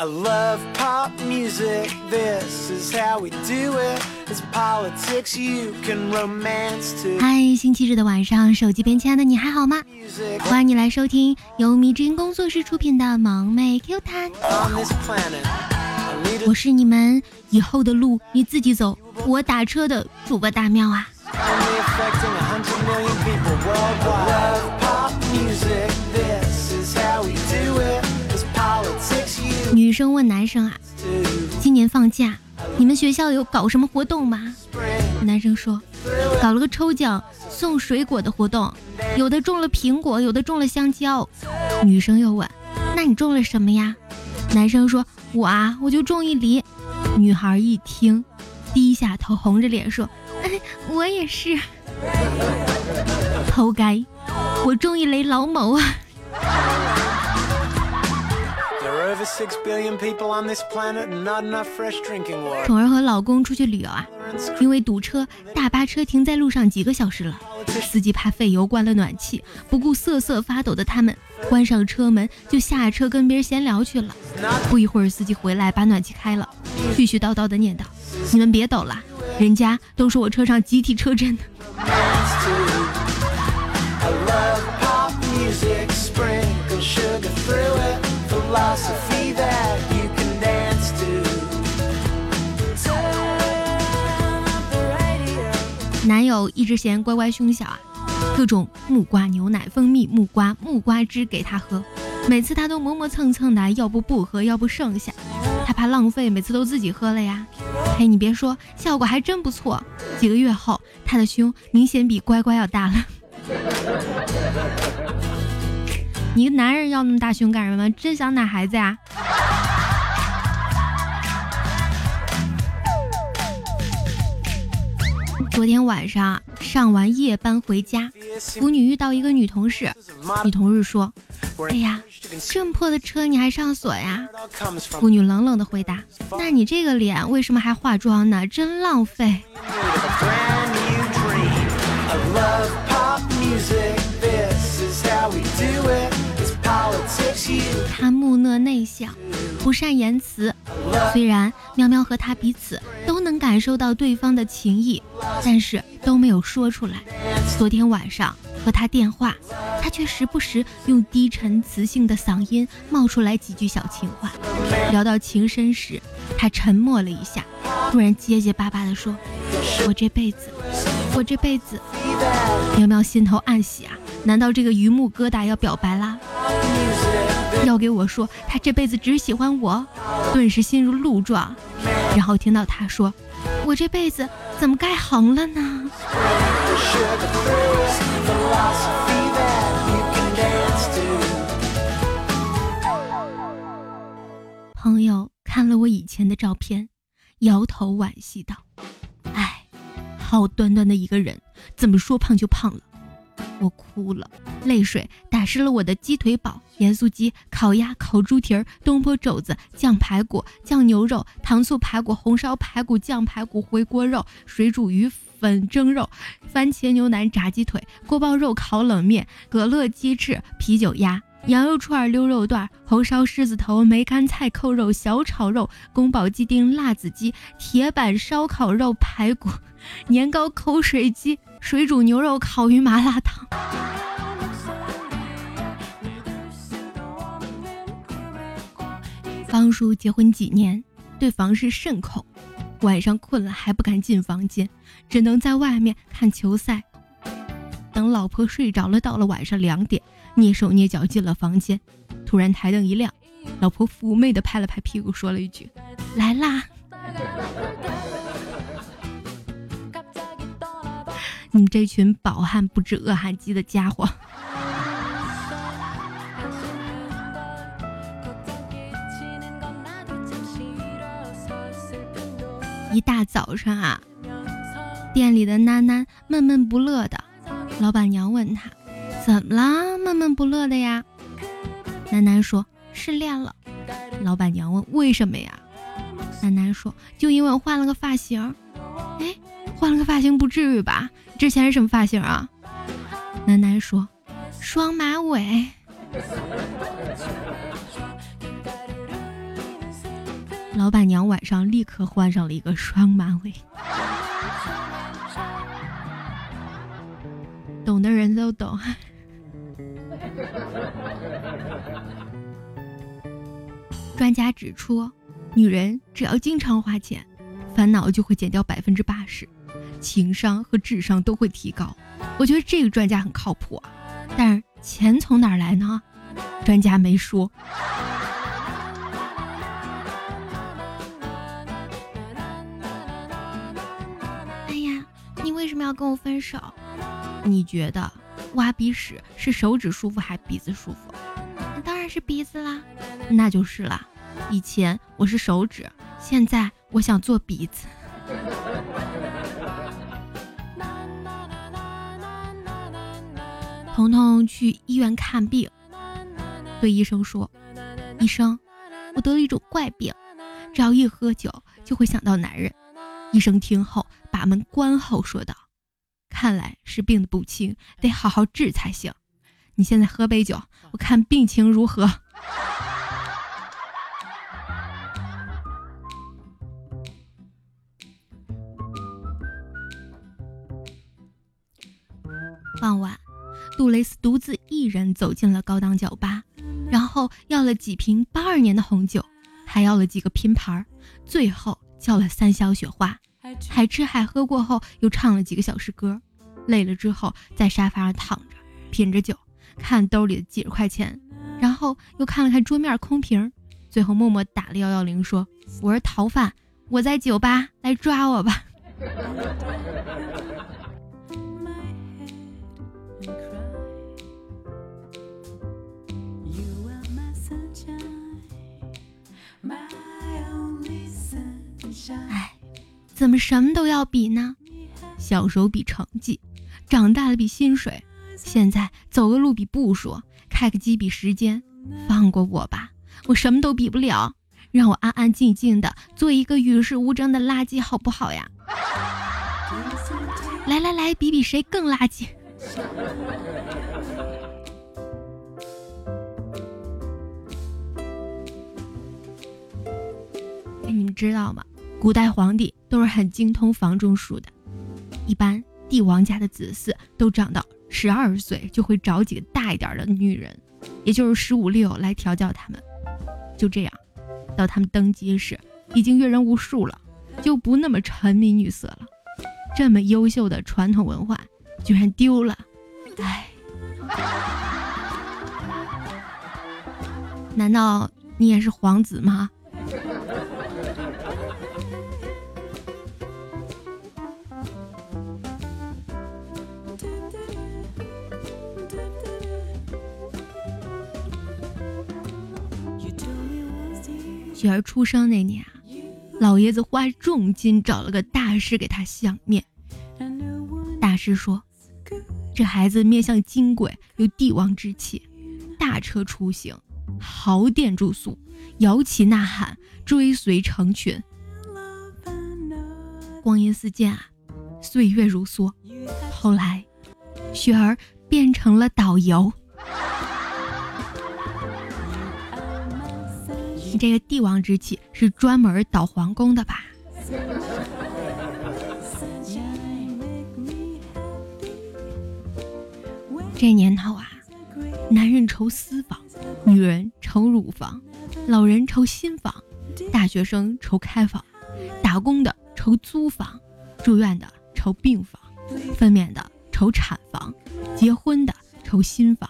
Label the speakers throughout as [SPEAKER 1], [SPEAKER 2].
[SPEAKER 1] I love pop music, this is how we do it. It's politics you can romance to.
[SPEAKER 2] 嗨，星期日的晚上，手机边亲爱的你还好吗？欢迎你来收听由迷之音工作室出品的《萌妹 Q 弹》。我是你们以后的路你自己走，我打车的主播大喵啊。生问男生啊，今年放假，你们学校有搞什么活动吗？男生说，搞了个抽奖送水果的活动，有的中了苹果，有的中了香蕉。女生又问，那你中了什么呀？男生说，我啊，我就中一梨。女孩一听，低下头，红着脸说，哎我也是。偷该，我中一雷老某啊。宠儿和老公出去旅游啊，因为堵车，大巴车停在路上几个小时了。司机怕费油，关了暖气，不顾瑟瑟发抖的他们，关上车门就下车跟别人闲聊去了。不一会儿，司机回来把暖气开了，絮絮叨叨的念叨：“你们别抖了，人家都说我车上集体车震”男友一直嫌乖乖胸小啊，各种木瓜牛奶、蜂蜜、木瓜、木瓜汁给他喝，每次他都磨磨蹭蹭的，要不不喝，要不剩下，他怕浪费，每次都自己喝了呀。嘿，你别说，效果还真不错。几个月后，他的胸明显比乖乖要大了。你个男人要那么大胸干什么？真想奶孩子呀？昨天晚上上完夜班回家，腐女遇到一个女同事，女同事说：“哎呀，这么破的车你还上锁呀？”腐女冷冷的回答：“那你这个脸为什么还化妆呢？真浪费。”他木讷内向，不善言辞。虽然喵喵和他彼此都能感受到对方的情谊，但是都没有说出来。昨天晚上和他电话，他却时不时用低沉磁性的嗓音冒出来几句小情话。聊到情深时，他沉默了一下，突然结结巴巴地说：“我这辈子，我这辈子。”喵喵心头暗喜啊，难道这个榆木疙瘩要表白啦？要给我说他这辈子只喜欢我，顿时心如鹿撞。然后听到他说：“我这辈子怎么该横了呢？”朋友看了我以前的照片，摇头惋惜道：“哎，好端端的一个人，怎么说胖就胖了。”我哭了，泪水打湿了我的鸡腿堡、盐酥鸡、烤鸭、烤猪蹄儿、东坡肘子、酱排骨、酱牛肉、糖醋排骨、红烧排骨、酱排骨、回锅肉、水煮鱼粉蒸肉、番茄牛腩炸鸡腿、锅包肉烤冷面、可乐鸡翅、啤酒鸭、羊肉串、溜肉段、红烧狮子头、梅干菜扣肉、小炒肉、宫保鸡丁、辣子鸡、铁板烧烤肉排骨、年糕口水鸡。水煮牛肉、烤鱼、麻辣烫。方叔结婚几年，对房事甚恐，晚上困了还不敢进房间，只能在外面看球赛。等老婆睡着了，到了晚上两点，蹑手蹑脚进了房间，突然台灯一亮，老婆妩媚的拍了拍屁股，说了一句：“来啦。”你们这群饱汉不知饿汉饥的家伙！一大早上啊，店里的囡囡闷闷不乐的。老板娘问他：“怎么了？闷闷不乐的呀？”楠楠说：“失恋了。”老板娘问：“为什么呀？”楠楠说：“就因为我换了个发型。”哎，换了个发型不至于吧？之前是什么发型啊？楠楠说：“双马尾。”老板娘晚上立刻换上了一个双马尾。懂的人都懂。专家指出，女人只要经常花钱，烦恼就会减掉百分之八十，情商和智商都会提高。我觉得这个专家很靠谱啊，但是钱从哪儿来呢？专家没说。哎呀，你为什么要跟我分手？你觉得挖鼻屎是手指舒服还是鼻子舒服？当然是鼻子啦，那就是啦。以前我是手指，现在我想做鼻子。彤彤去医院看病，对医生说：“医生，我得了一种怪病，只要一喝酒就会想到男人。”医生听后把门关后说道。看来是病的不轻，得好好治才行。你现在喝杯酒，我看病情如何。傍晚，杜蕾斯独自一人走进了高档酒吧，然后要了几瓶八二年的红酒，还要了几个拼盘，最后叫了三箱雪花。海吃海喝过后，又唱了几个小时歌。累了之后，在沙发上躺着，品着酒，看兜里的几十块钱，然后又看了看桌面空瓶，最后默默打了幺幺零，说：“我是逃犯，我在酒吧，来抓我吧。”哎，怎么什么都要比呢？小时候比成绩。长大了比薪水，现在走个路比步数，开个机比时间，放过我吧，我什么都比不了，让我安安静静的做一个与世无争的垃圾，好不好呀？来来来，比比谁更垃圾。你们知道吗？古代皇帝都是很精通房中术的，帝王家的子嗣都长到十二岁，就会找几个大一点的女人，也就是十五六来调教他们。就这样，到他们登基时，已经阅人无数了，就不那么沉迷女色了。这么优秀的传统文化，居然丢了，唉！难道你也是皇子吗？雪儿出生那年啊，老爷子花重金找了个大师给她相面。大师说：“这孩子面相金贵，有帝王之气，大车出行，豪店住宿，摇旗呐喊，追随成群。光阴似箭啊，岁月如梭。后来，雪儿变成了导游。”你这个帝王之气是专门捣皇宫的吧？这年头啊，男人愁私房，女人愁乳房，老人愁新房，大学生愁开房，打工的愁租房，住院的愁病房，分娩的愁产房，结婚的愁新房。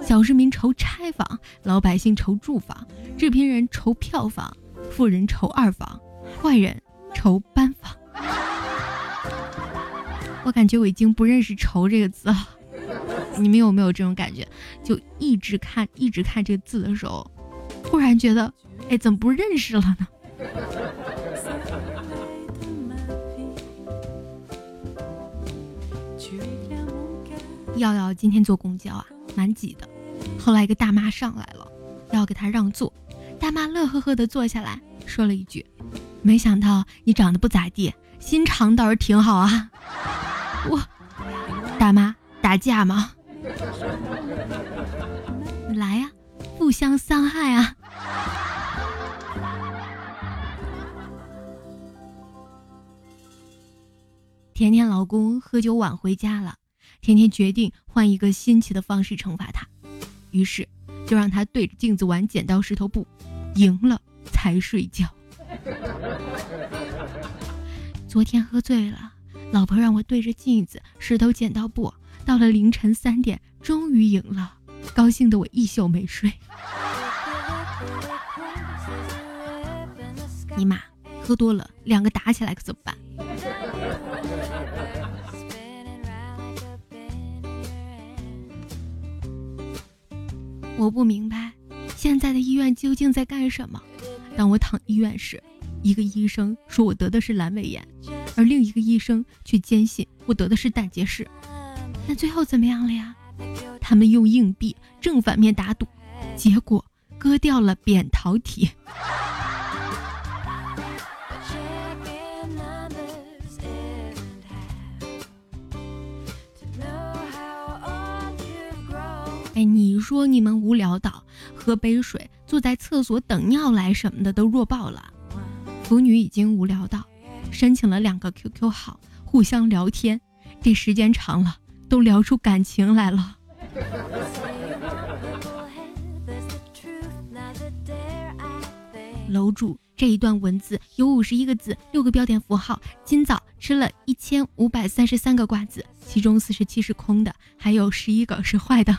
[SPEAKER 2] 小市民愁拆房，老百姓愁住房，制片人愁票房，富人愁二房，坏人愁班房。我感觉我已经不认识“愁”这个字了，你们有没有这种感觉？就一直看，一直看这个字的时候，突然觉得，哎，怎么不认识了呢？耀耀今天坐公交啊，蛮挤的。后来一个大妈上来了，耀要给他让座，大妈乐呵呵的坐下来，说了一句：“没想到你长得不咋地，心肠倒是挺好啊。”我，大妈打架吗？来呀，互相伤害啊！甜甜老公喝酒晚回家了。甜甜决定换一个新奇的方式惩罚他，于是就让他对着镜子玩剪刀石头布，赢了才睡觉。昨天喝醉了，老婆让我对着镜子石头剪刀布，到了凌晨三点，终于赢了，高兴的我一宿没睡。尼玛，喝多了两个打起来可怎么办？我不明白，现在的医院究竟在干什么？当我躺医院时。一个医生说我得的是阑尾炎，而另一个医生却坚信我得的是胆结石。那最后怎么样了呀？他们用硬币正反面打赌，结果割掉了扁桃体。你说你们无聊到喝杯水，坐在厕所等尿来什么的都弱爆了。腐女已经无聊到申请了两个 QQ 号，互相聊天，这时间长了都聊出感情来了。楼主，这一段文字有五十一个字，六个标点符号。今早吃了一千五百三十三个瓜子，其中四十七是空的，还有十一个是坏的。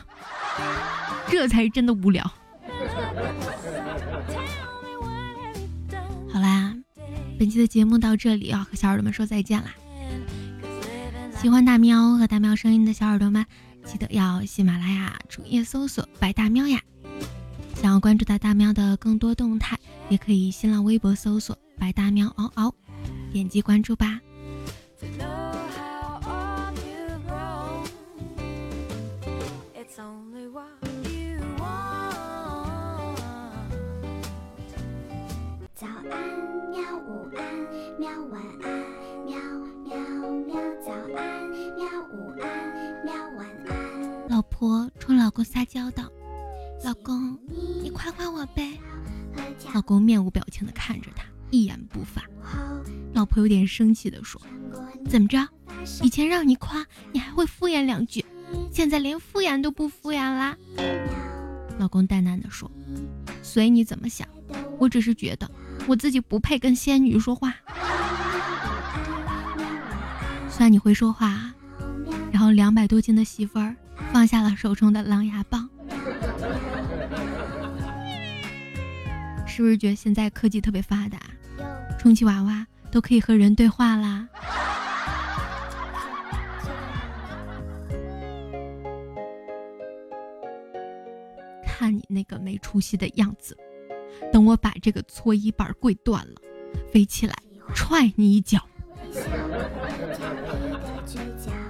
[SPEAKER 2] 这才是真的无聊。好啦。本期的节目到这里要和小耳朵们说再见啦！喜欢大喵和大喵声音的小耳朵们，记得要喜马拉雅主页搜索“白大喵”呀。想要关注到大喵的更多动态，也可以新浪微博搜索“白大喵嗷嗷”，点击关注吧。喵！晚安，喵喵喵！早安，喵！午安，喵！晚安。老婆冲老公撒娇道：“老公，你夸夸我呗。”老公面无表情的看着他，一言不发。老婆有点生气的说：“怎么着？以前让你夸，你还会敷衍两句，现在连敷衍都不敷衍啦？”老公淡淡的说：“随你怎么想，我只是觉得。”我自己不配跟仙女说话，算你会说话。然后两百多斤的媳妇儿放下了手中的狼牙棒，是不是觉得现在科技特别发达，充气娃娃都可以和人对话啦？看你那个没出息的样子！等我把这个搓衣板跪断了，飞起来踹你一脚。小狐狸调皮的嘴角。